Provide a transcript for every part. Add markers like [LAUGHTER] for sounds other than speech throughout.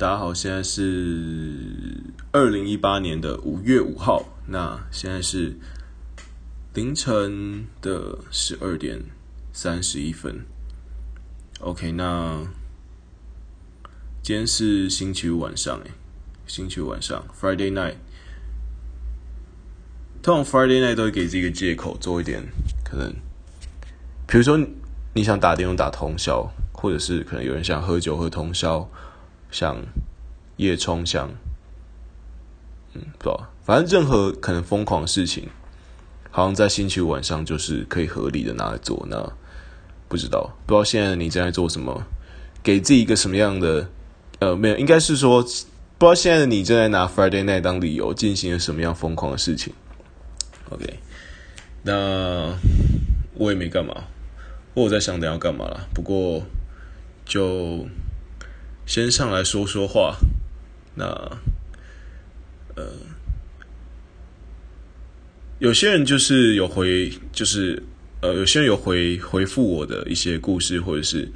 大家好，现在是二零一八年的五月五号，那现在是凌晨的十二点三十一分。OK，那今天是星期五晚上，诶，星期五晚上，Friday night。通常 Friday night 都会给自己一个借口，做一点可能，比如说你想打电话打通宵，或者是可能有人想喝酒喝通宵。像叶冲，像嗯，不知道，反正任何可能疯狂的事情，好像在星期五晚上就是可以合理的拿来做。那不知道，不知道现在的你正在做什么，给自己一个什么样的呃，没有，应该是说，不知道现在的你正在拿 Friday night 当理由进行了什么样疯狂的事情。OK，那我也没干嘛，我在想等下要干嘛了。不过就。先上来说说话，那呃，有些人就是有回，就是呃，有些人有回回复我的一些故事，或者是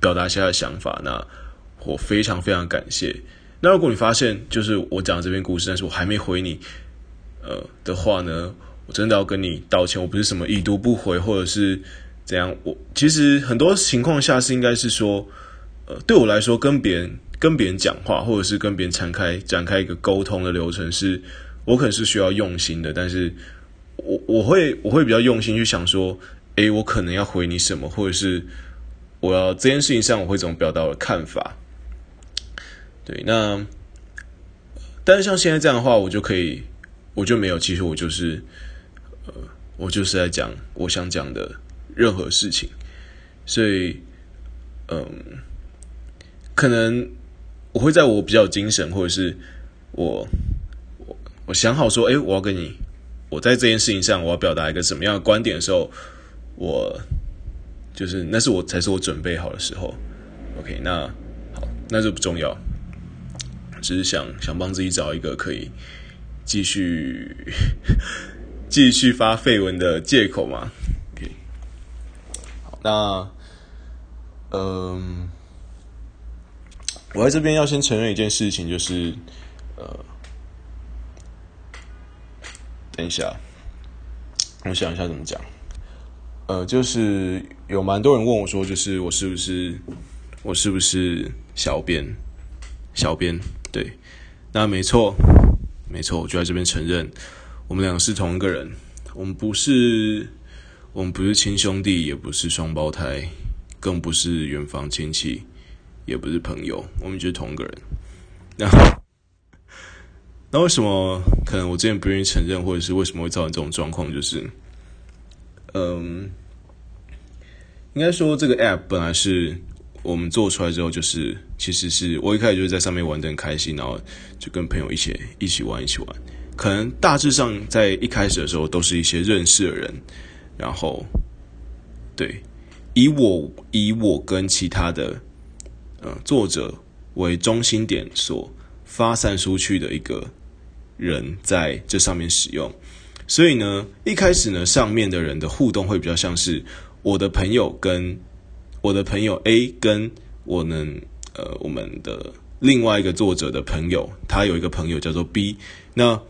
表达一下想法，那我非常非常感谢。那如果你发现就是我讲这篇故事，但是我还没回你，呃的话呢，我真的要跟你道歉。我不是什么已读不回，或者是怎样。我其实很多情况下是应该是说。呃，对我来说，跟别人跟别人讲话，或者是跟别人展开展开一个沟通的流程是，是我可能是需要用心的，但是我我会我会比较用心去想说，诶，我可能要回你什么，或者是我要这件事情上我会怎么表达我的看法。对，那但是像现在这样的话，我就可以，我就没有，其实我就是，呃，我就是在讲我想讲的任何事情，所以，嗯。可能我会在我比较精神，或者是我我我想好说，诶，我要跟你，我在这件事情上我要表达一个什么样的观点的时候，我就是那是我才是我准备好的时候。OK，那好，那就不重要，只是想想帮自己找一个可以继续 [LAUGHS] 继续发废文的借口嘛。OK，好，那嗯。我在这边要先承认一件事情，就是，呃，等一下，我想一下怎么讲，呃，就是有蛮多人问我说，就是我是不是我是不是小编？小编，对，那没错，没错，我就在这边承认，我们两个是同一个人，我们不是，我们不是亲兄弟，也不是双胞胎，更不是远房亲戚。也不是朋友，我们就是同一个人。那 [LAUGHS] 那为什么可能我之前不愿意承认，或者是为什么会造成这种状况？就是，嗯，应该说这个 app 本来是我们做出来之后，就是其实是我一开始就是在上面玩的很开心，然后就跟朋友一起一起玩，一起玩。可能大致上在一开始的时候都是一些认识的人，然后对，以我以我跟其他的。呃，作者为中心点所发散出去的一个人在这上面使用，所以呢，一开始呢，上面的人的互动会比较像是我的朋友跟我的朋友 A 跟我们呃我们的另外一个作者的朋友，他有一个朋友叫做 B，那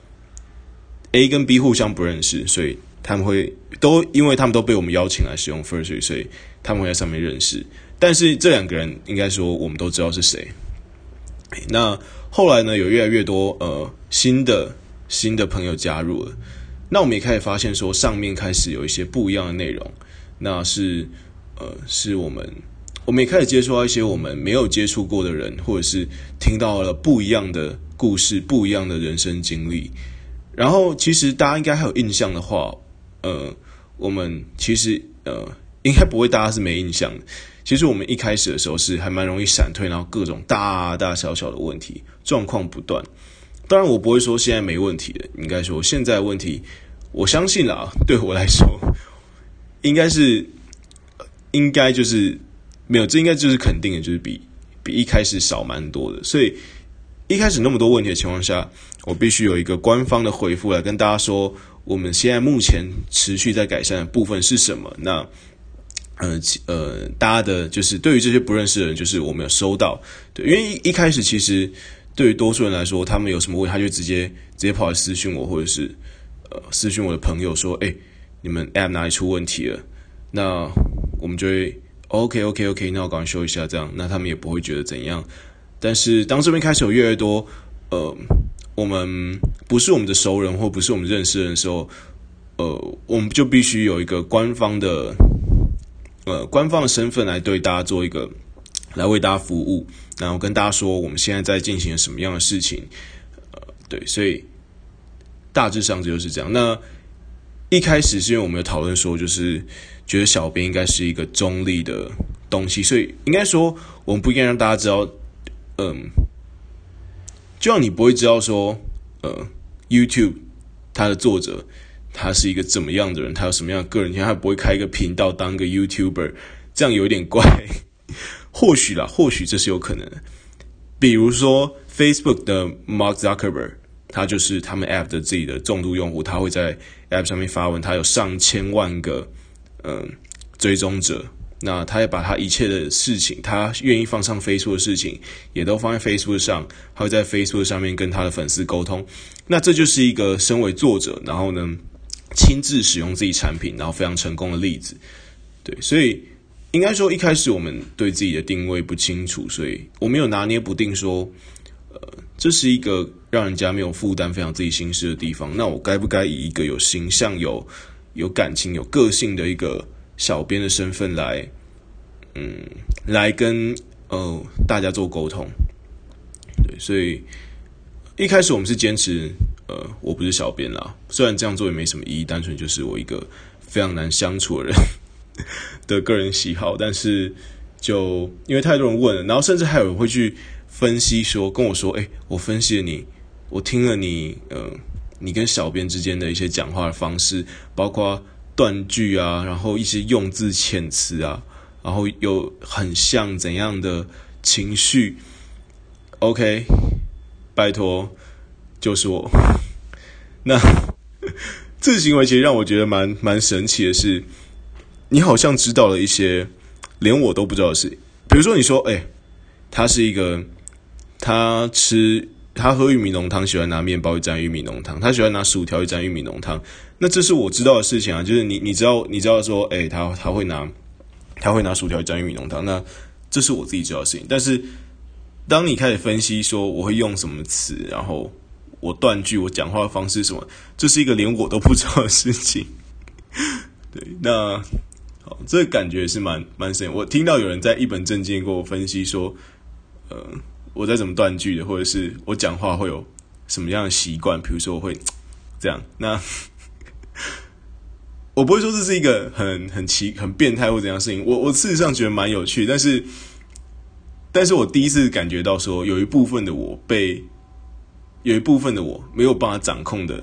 A 跟 B 互相不认识，所以他们会都因为他们都被我们邀请来使用 First，所以他们会在上面认识。但是这两个人应该说我们都知道是谁。那后来呢，有越来越多呃新的新的朋友加入了，那我们也开始发现说上面开始有一些不一样的内容，那是呃是我们我们也开始接触到一些我们没有接触过的人，或者是听到了不一样的故事、不一样的人生经历。然后其实大家应该还有印象的话，呃，我们其实呃应该不会大家是没印象。其实我们一开始的时候是还蛮容易闪退，然后各种大大小小的问题状况不断。当然，我不会说现在没问题的，应该说现在问题，我相信啦，对我来说，应该是应该就是没有，这应该就是肯定的，就是比比一开始少蛮多的。所以一开始那么多问题的情况下，我必须有一个官方的回复来跟大家说，我们现在目前持续在改善的部分是什么。那呃呃，大家的就是对于这些不认识的人，就是我们有收到，对，因为一开始其实对于多数人来说，他们有什么问题，他就直接直接跑来私讯我，或者是呃私讯我的朋友说，哎，你们 App 哪里出问题了？那我们就会 OK OK OK，那我赶快修一下，这样，那他们也不会觉得怎样。但是当这边开始有越来越多，呃，我们不是我们的熟人，或不是我们认识的人的时候，呃，我们就必须有一个官方的。呃，官方的身份来对大家做一个，来为大家服务，然后跟大家说我们现在在进行什么样的事情，呃，对，所以大致上就是这样。那一开始是因为我们有讨论说，就是觉得小编应该是一个中立的东西，所以应该说我们不应该让大家知道，嗯、就像你不会知道说，呃，YouTube 它的作者。他是一个怎么样的人？他有什么样的个人？他不会开一个频道当个 YouTuber，这样有点怪。[LAUGHS] 或许啦，或许这是有可能的。比如说 Facebook 的 Mark Zuckerberg，他就是他们 App 的自己的重度用户，他会在 App 上面发文，他有上千万个嗯追踪者。那他也把他一切的事情，他愿意放上 Facebook 的事情，也都放在 Facebook 上，他会在 Facebook 上面跟他的粉丝沟通。那这就是一个身为作者，然后呢，亲自使用自己产品，然后非常成功的例子，对，所以应该说一开始我们对自己的定位不清楚，所以我没有拿捏不定说，呃，这是一个让人家没有负担、分享自己心事的地方。那我该不该以一个有形象、有有感情、有个性的一个小编的身份来，嗯，来跟呃大家做沟通？对，所以一开始我们是坚持。呃，我不是小编啦，虽然这样做也没什么意义，单纯就是我一个非常难相处的人的个人喜好。但是就因为太多人问了，然后甚至还有人会去分析说，跟我说，哎，我分析了你，我听了你，呃，你跟小编之间的一些讲话的方式，包括断句啊，然后一些用字遣词啊，然后有很像怎样的情绪？OK，拜托。就是我，[LAUGHS] 那 [LAUGHS] 这行为其实让我觉得蛮蛮神奇的是，你好像知道了一些连我都不知道的事情。比如说，你说，哎、他是一个，他吃他喝玉米浓汤，喜欢拿面包去沾玉米浓汤，他喜欢拿薯条去沾玉米浓汤。那这是我知道的事情啊，就是你你知道你知道说，哎、他他会拿他会拿薯条去沾玉米浓汤，那这是我自己知道的事情。但是当你开始分析说我会用什么词，然后。我断句，我讲话的方式什么，这是一个连我都不知道的事情。[LAUGHS] 对，那好，这个感觉是蛮蛮深。我听到有人在一本正经跟我分析说，呃，我在怎么断句的，或者是我讲话会有什么样的习惯，比如说我会 [TSK] 这样。那 [LAUGHS] 我不会说这是一个很很奇、很变态或怎样的事情。我我事实上觉得蛮有趣，但是，但是我第一次感觉到说，有一部分的我被。有一部分的我没有办法掌控的，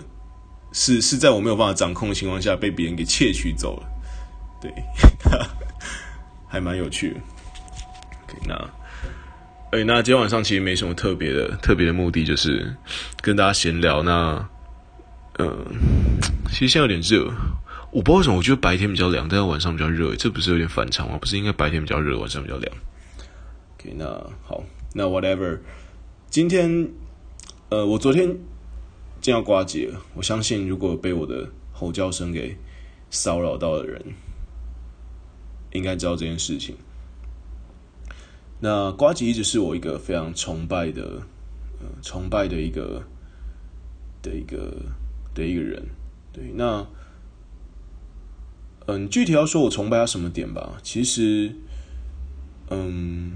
是是在我没有办法掌控的情况下被别人给窃取走了，对，[LAUGHS] 还蛮有趣的。OK，那，哎，那今天晚上其实没什么特别的特别的目的，就是跟大家闲聊。那，嗯、其实现在有点热，我不知道为什么，我觉得白天比较凉，但是晚上比较热，这不是有点反常吗？不是应该白天比较热，晚上比较凉？OK，那好，那 whatever，今天。呃，我昨天正要挂机了。我相信，如果被我的吼叫声给骚扰到的人，应该知道这件事情。那瓜吉一直是我一个非常崇拜的，呃，崇拜的一个的一个的一个人。对，那嗯，具体要说我崇拜他什么点吧？其实，嗯，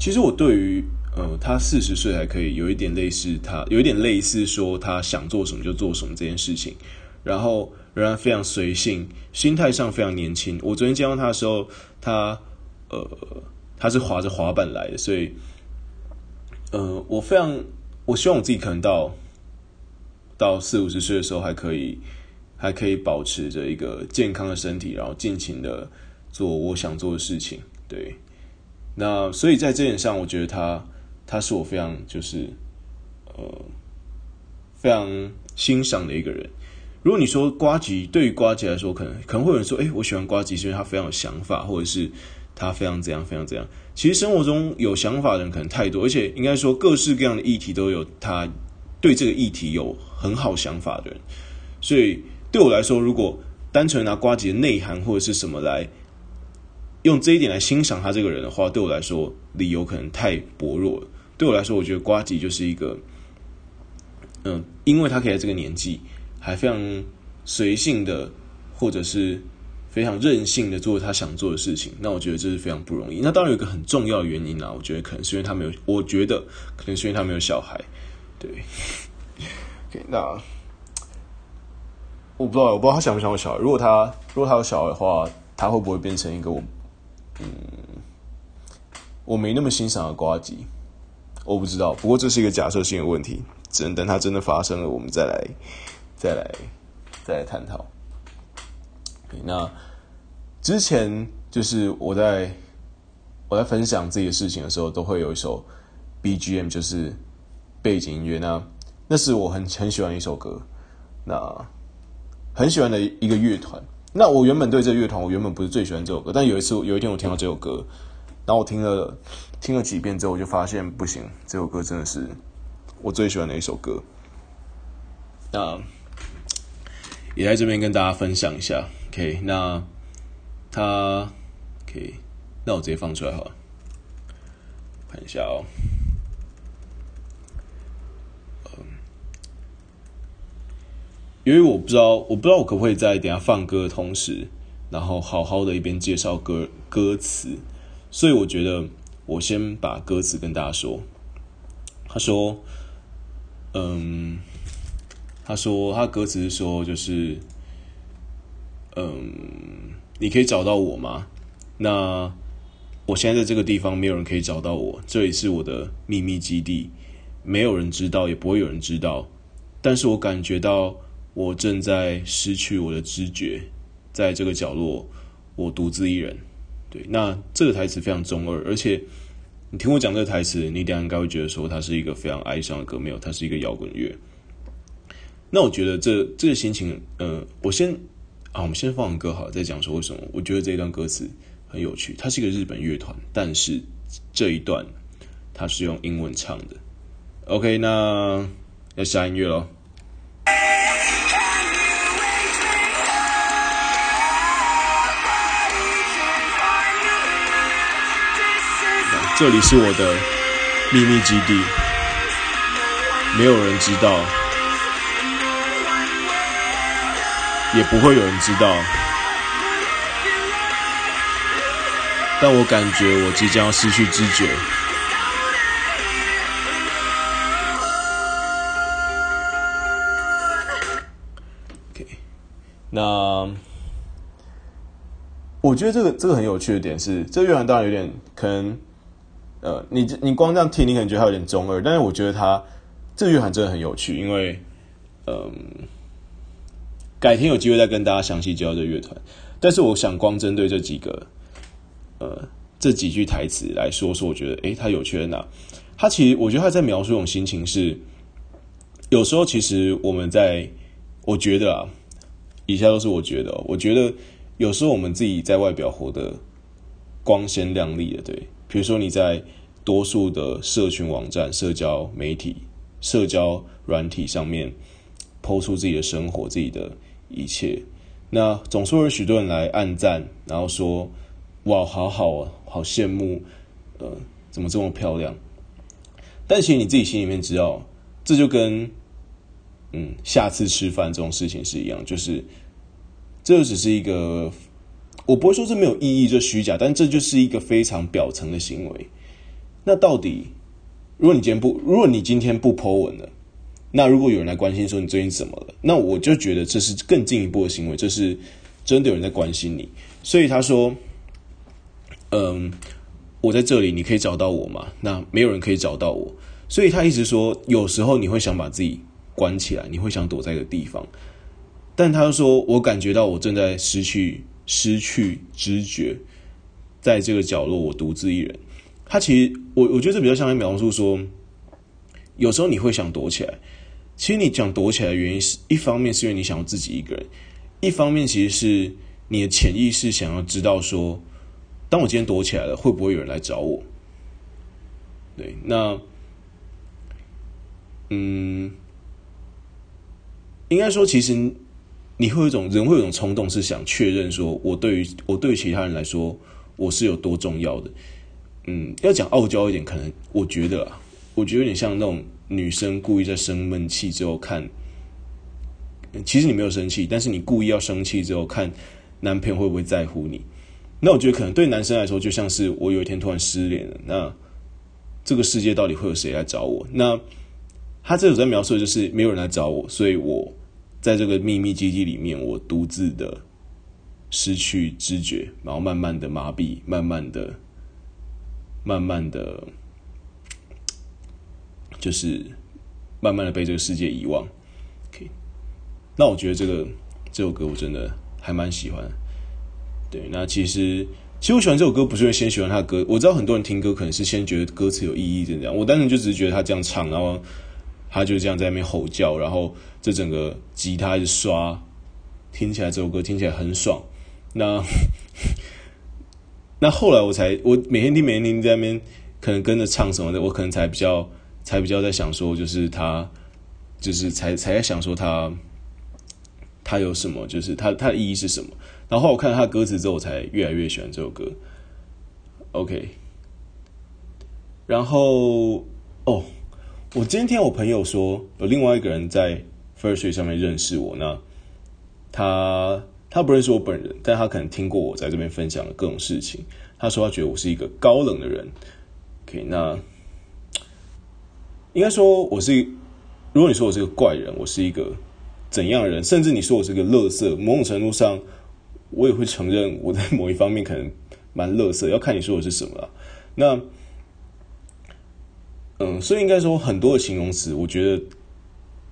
其实我对于。呃，他四十岁还可以有一点类似他，有一点类似说他想做什么就做什么这件事情，然后仍然非常随性，心态上非常年轻。我昨天见到他的时候，他呃他是滑着滑板来的，所以呃我非常我希望我自己可能到到四五十岁的时候还可以还可以保持着一个健康的身体，然后尽情的做我想做的事情。对，那所以在这点上，我觉得他。他是我非常就是，呃，非常欣赏的一个人。如果你说呱吉，对于呱吉来说，可能可能会有人说，诶，我喜欢呱吉是因为他非常有想法，或者是他非常怎样，非常怎样。其实生活中有想法的人可能太多，而且应该说各式各样的议题都有他对这个议题有很好想法的人。所以对我来说，如果单纯拿呱吉的内涵或者是什么来用这一点来欣赏他这个人的话，对我来说理由可能太薄弱了。对我来说，我觉得瓜吉就是一个，嗯，因为他可以在这个年纪。还非常随性的，或者是非常任性的做他想做的事情，那我觉得这是非常不容易。那当然有一个很重要的原因啊，我觉得可能是因为他没有，我觉得可能是因为他没有小孩。对，[LAUGHS] OK，那我不知道，我不知道他想不想有小孩。如果他如果他有小孩的话，他会不会变成一个我嗯我没那么欣赏的瓜吉？我不知道。不过这是一个假设性的问题，只能等它真的发生了，我们再来。再来，再来探讨。那之前就是我在我在分享自己的事情的时候，都会有一首 BGM，就是背景音乐。那那是我很很喜欢一首歌，那很喜欢的一个乐团。那我原本对这乐团，我原本不是最喜欢这首歌，但有一次有一天我听到这首歌，然后我听了听了几遍之后，我就发现不行，这首歌真的是我最喜欢的一首歌。那。也在这边跟大家分享一下，OK？那他，OK？那我直接放出来好了，看一下哦。嗯，因为我不知道，我不知道我可不可以在等下放歌的同时，然后好好的一边介绍歌歌词，所以我觉得我先把歌词跟大家说。他说，嗯。他说：“他歌词是说，就是，嗯，你可以找到我吗？那我现在在这个地方，没有人可以找到我。这里是我的秘密基地，没有人知道，也不会有人知道。但是我感觉到，我正在失去我的知觉，在这个角落，我独自一人。对，那这个台词非常中二，而且你听我讲这个台词，你等下应该会觉得说，它是一个非常哀伤的歌，没有，它是一个摇滚乐。”那我觉得这这个心情，呃，我先啊，我们先放歌好，再讲说为什么我觉得这一段歌词很有趣。它是一个日本乐团，但是这一段它是用英文唱的。OK，那要下音乐喽。这里是我的秘密基地，没有人知道。也不会有人知道，但我感觉我即将失去知觉。OK，那我觉得这个这个很有趣的点是，这个乐团当然有点可能，呃，你你光这样听，你可能觉得他有点中二，但是我觉得他这乐团真的很有趣，因为，嗯、改天有机会再跟大家详细介绍这乐团，但是我想光针对这几个，呃，这几句台词来说说，我觉得，诶，他有趣在哪？他其实，我觉得他在描述一种心情是，有时候其实我们在，我觉得啊，以下都是我觉得哦，我觉得有时候我们自己在外表活得光鲜亮丽的，对，比如说你在多数的社群网站、社交媒体、社交软体上面抛出自己的生活、自己的。一切，那总是有许多人来暗赞，然后说：“哇，好好啊，好羡慕，呃，怎么这么漂亮？”但其实你自己心里面知道，这就跟嗯，下次吃饭这种事情是一样，就是这只是一个，我不会说这没有意义，这虚假，但这就是一个非常表层的行为。那到底，如果你今天不，如果你今天不 po 文了？那如果有人来关心说你最近怎么了，那我就觉得这是更进一步的行为，这是真的有人在关心你。所以他说：“嗯，我在这里，你可以找到我吗？”那没有人可以找到我，所以他一直说，有时候你会想把自己关起来，你会想躲在一个地方，但他说：“我感觉到我正在失去失去知觉，在这个角落，我独自一人。”他其实，我我觉得这比较像在描述说。有时候你会想躲起来，其实你讲躲起来的原因是一方面是因为你想要自己一个人，一方面其实是你的潜意识想要知道说，当我今天躲起来了，会不会有人来找我？对，那，嗯，应该说，其实你会有一种人会有一种冲动，是想确认说，我对于我对于其他人来说，我是有多重要的。嗯，要讲傲娇一点，可能我觉得啊，我觉得有点像那种。女生故意在生闷气之后看，其实你没有生气，但是你故意要生气之后看男朋友会不会在乎你。那我觉得可能对男生来说，就像是我有一天突然失联了，那这个世界到底会有谁来找我？那他这种在描述的就是没有人来找我，所以我在这个秘密基地里面，我独自的失去知觉，然后慢慢的麻痹，慢慢的，慢慢的。就是慢慢的被这个世界遗忘。OK，那我觉得这个这首歌我真的还蛮喜欢。对，那其实其实我喜欢这首歌，不是因为先喜欢他的歌。我知道很多人听歌可能是先觉得歌词有意义，这样。我单纯就只是觉得他这样唱，然后他就这样在那边吼叫，然后这整个吉他一刷，听起来这首歌听起来很爽。那 [LAUGHS] 那后来我才我每天听每天听在那边，可能跟着唱什么的，我可能才比较。才比较在想说，就是他，就是才才在想说他，他有什么，就是他他的意义是什么。然后我看了他的歌词之后，我才越来越喜欢这首歌。OK，然后哦，我今天听我朋友说，有另外一个人在 First 上面认识我，那他他不认识我本人，但他可能听过我在这边分享的各种事情。他说他觉得我是一个高冷的人。OK，那。应该说，我是，如果你说我是个怪人，我是一个怎样的人？甚至你说我是个垃圾，某种程度上，我也会承认我在某一方面可能蛮垃圾，要看你说的是什么了。那，嗯，所以应该说，很多的形容词，我觉得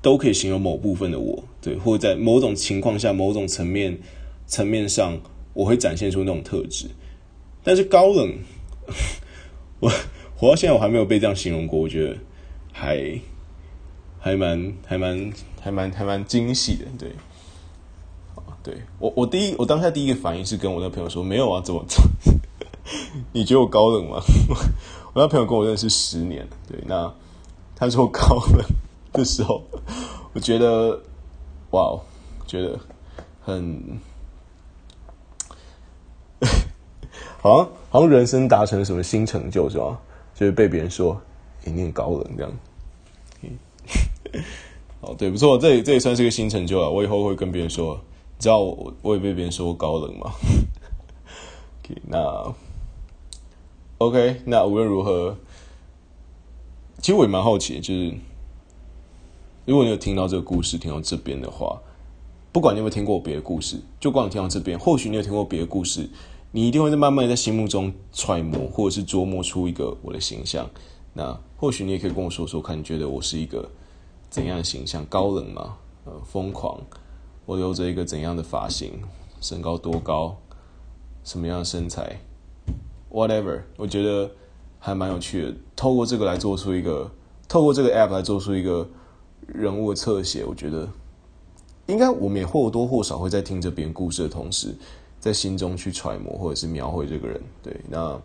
都可以形容某部分的我，对，或者在某种情况下、某种层面层面上，我会展现出那种特质。但是高冷，我活到现在，我还没有被这样形容过，我觉得。还还蛮还蛮还蛮还蛮惊喜的，对，对我我第一我当下第一个反应是跟我那朋友说，没有啊，怎么怎？[LAUGHS] 你觉得我高冷吗？[LAUGHS] 我那朋友跟我认识十年，对，那他说我高冷的时候，[LAUGHS] 我觉得哇，觉得很，好像好像人生达成了什么新成就是吧？就是被别人说。一定高冷这样，哦，对，不错，这也这也算是个新成就啊！我以后会跟别人说，你知道我我也被别人说高冷吗？OK，那 OK，那无论如何，其实我也蛮好奇，就是如果你有听到这个故事，听到这边的话，不管你有没有听过我别的故事，就光听到这边，或许你有听过别的故事，你一定会在慢慢在心目中揣摩，或者是琢磨出一个我的形象。那或许你也可以跟我说说看，你觉得我是一个怎样的形象？高冷吗？呃，疯狂？我留着一个怎样的发型？身高多高？什么样的身材？Whatever，我觉得还蛮有趣的。透过这个来做出一个，透过这个 app 来做出一个人物的侧写，我觉得应该我们也或多或少会在听着别人故事的同时，在心中去揣摩或者是描绘这个人。对，那。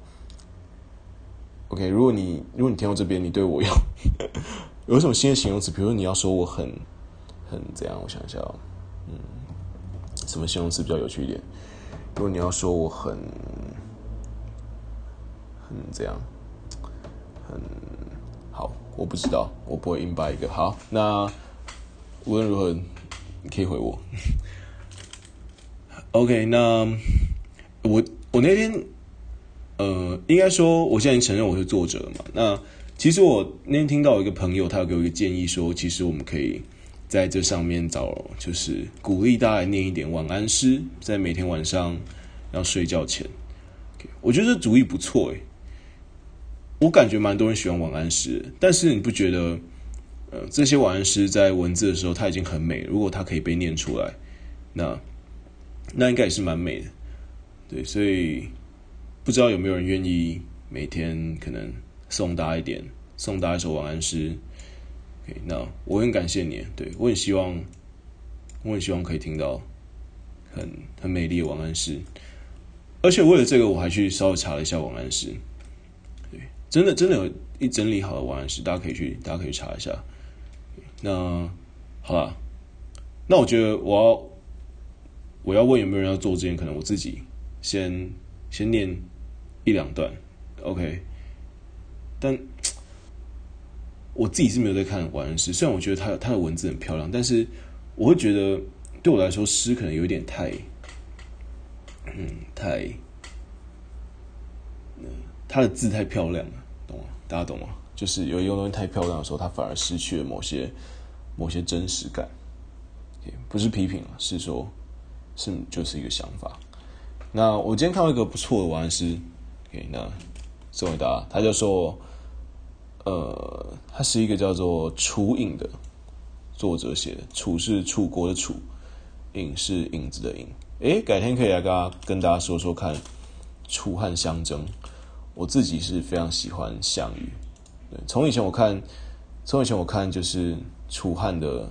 OK，如果你如果你听到这边，你对我有 [LAUGHS] 有什么新的形容词？比如说你要说我很很怎样？我想一下，嗯，什么形容词比较有趣一点？如果你要说我很很这样？很好，我不知道，我不会硬掰一个。好，那无论如何，你可以回我。[LAUGHS] OK，那我我那天。呃，应该说，我现在承认我是作者了嘛。那其实我那天听到一个朋友，他有给我一个建议，说其实我们可以在这上面找，就是鼓励大家念一点晚安诗，在每天晚上要睡觉前。我觉得这主意不错诶，我感觉蛮多人喜欢晚安诗，但是你不觉得，呃，这些晚安诗在文字的时候它已经很美，如果它可以被念出来，那那应该也是蛮美的。对，所以。不知道有没有人愿意每天可能送大家一点，送大家一首晚安诗，OK，那我很感谢你，对，我很希望，我很希望可以听到很很美丽的晚安诗，而且为了这个，我还去稍微查了一下晚安诗，对，真的真的有一整理好的晚安诗，大家可以去，大家可以查一下。那好吧，那我觉得我要我要问有没有人要做之前，可能我自己先先念一两段，OK，但。[TSK] 我自己是没有在看晚安诗，虽然我觉得他他的文字很漂亮，但是我会觉得对我来说诗可能有点太，嗯，太，嗯，他的字太漂亮了，大家懂吗？就是有一个东西太漂亮的时候，它反而失去了某些某些真实感。不是批评，是说，是就是一个想法。那我今天看到一个不错的晚安诗，OK，那送给大家，他就说。呃，他是一个叫做楚影的作者写的，楚是楚国的楚，影是影子的影。诶，改天可以来跟大家跟大家说说看，楚汉相争。我自己是非常喜欢项羽，对，从以前我看，从以前我看就是楚汉的，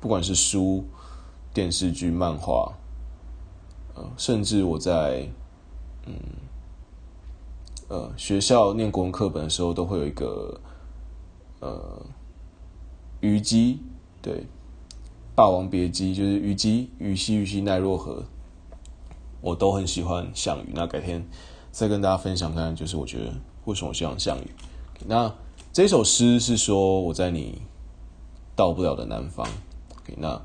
不管是书、电视剧、漫画，呃，甚至我在嗯。呃，学校念国文课本的时候，都会有一个呃虞姬，对，《霸王别姬》就是虞姬，虞兮虞兮奈若何，我都很喜欢项羽。那改天再跟大家分享看，就是我觉得为什么我喜欢项羽。那这首诗是说我在你到不了的南方。那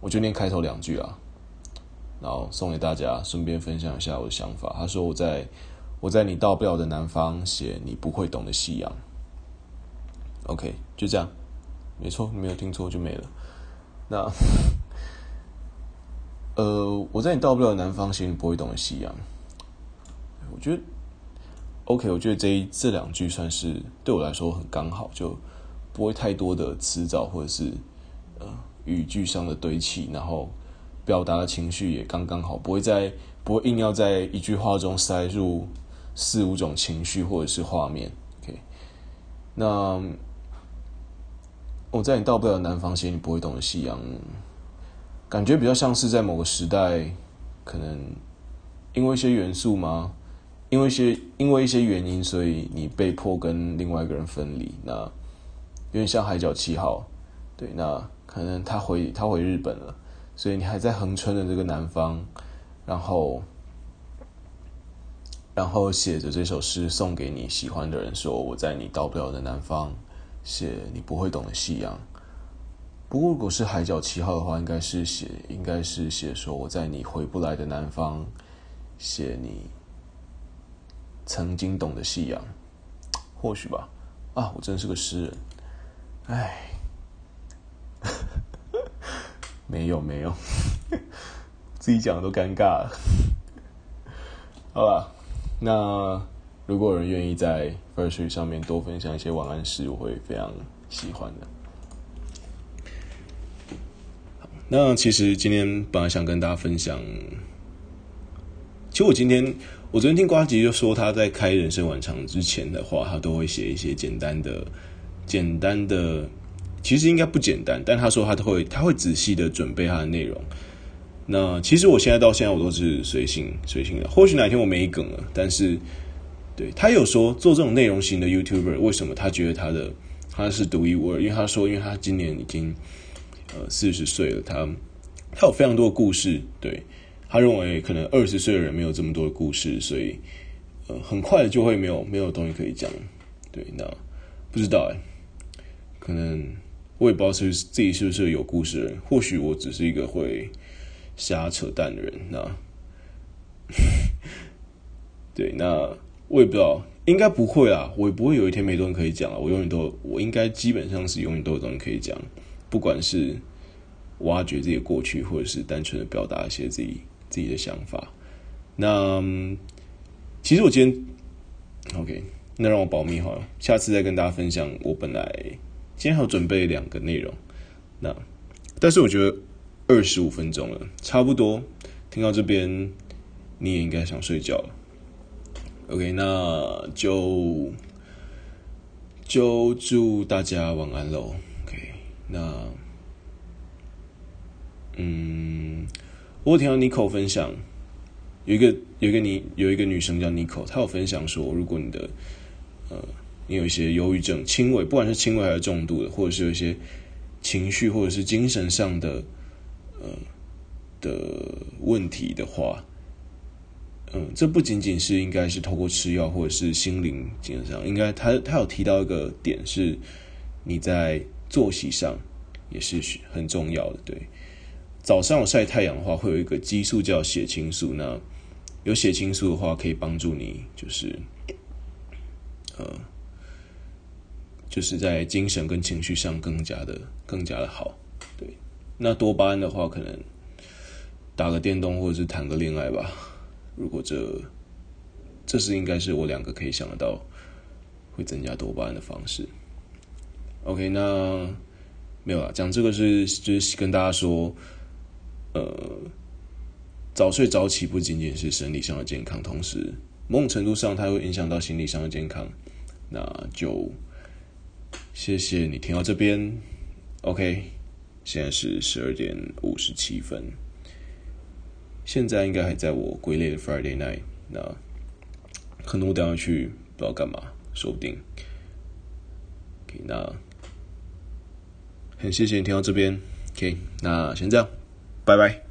我就念开头两句啊，然后送给大家，顺便分享一下我的想法。他说我在。我在你到不了的南方写你不会懂的夕阳。OK，就这样，没错，没有听错就没了。那，[LAUGHS] 呃，我在你到不了的南方写你不会懂的夕阳。我觉得，OK，我觉得这一这两句算是对我来说很刚好，就不会太多的词藻或者是呃语句上的堆砌，然后表达的情绪也刚刚好，不会在不会硬要在一句话中塞入。四五种情绪或者是画面，OK，那我在你到不了南方写你不会懂的夕阳，感觉比较像是在某个时代，可能因为一些元素吗？因为一些因为一些原因，所以你被迫跟另外一个人分离。那有点像海角七号，对，那可能他回他回日本了，所以你还在横春的这个南方，然后。然后写着这首诗送给你喜欢的人，说我在你到不了的南方，写你不会懂的夕阳。不过如果是海角七号的话，应该是写应该是写说我在你回不来的南方，写你曾经懂的夕阳。或许吧。啊，我真是个诗人。哎，[LAUGHS] 没有没有，[LAUGHS] 自己讲的都尴尬了。好吧。那如果有人愿意在 First 上面多分享一些晚安诗，我会非常喜欢的。那其实今天本来想跟大家分享，其实我今天我昨天听瓜吉就说他在开人生晚场之前的话，他都会写一些简单的、简单的，其实应该不简单，但他说他都会他会仔细的准备他的内容。那其实我现在到现在我都是随性随性的，或许哪天我没梗了，但是对他有说做这种内容型的 YouTuber，为什么他觉得他的他是独一无二？因为他说，因为他今年已经呃四十岁了，他他有非常多的故事，对，他认为可能二十岁的人没有这么多的故事，所以呃很快就会没有没有东西可以讲，对，那不知道哎，可能我也不知道是自己是不是有故事的人，或许我只是一个会。瞎扯淡的人，那对，那我也不知道，应该不会啊，我也不会有一天没东西可以讲啊。我永远都，我应该基本上是永远都有东西可以讲，不管是挖掘自己的过去，或者是单纯的表达一些自己自己的想法。那其实我今天，OK，那让我保密好了，下次再跟大家分享。我本来今天还有准备两个内容，那但是我觉得。二十五分钟了，差不多。听到这边，你也应该想睡觉了。OK，那就就祝大家晚安喽。OK，那，嗯，我听到 Nico 分享，有一个有一个你有一个女生叫 Nico，她有分享说，如果你的呃，你有一些忧郁症，轻微，不管是轻微还是重度的，或者是有一些情绪或者是精神上的呃的问题的话。嗯，这不仅仅是应该是透过吃药，或者是心灵精神上，应该他他有提到一个点是，你在作息上也是很重要的。对，早上有晒太阳的话，会有一个激素叫血清素。那有血清素的话，可以帮助你，就是呃，就是在精神跟情绪上更加的更加的好。对，那多巴胺的话，可能打个电动或者是谈个恋爱吧。如果这，这是应该是我两个可以想得到会增加多巴胺的方式。OK，那没有了。讲这个是就是跟大家说，呃，早睡早起不仅仅是生理上的健康，同时某种程度上它会影响到心理上的健康。那就谢谢你听到这边。OK，现在是十二点五十七分。现在应该还在我归类的 Friday night，那可能我等下去不知道干嘛，说不定。OK，那很谢谢你听到这边，OK，那先这样，拜拜。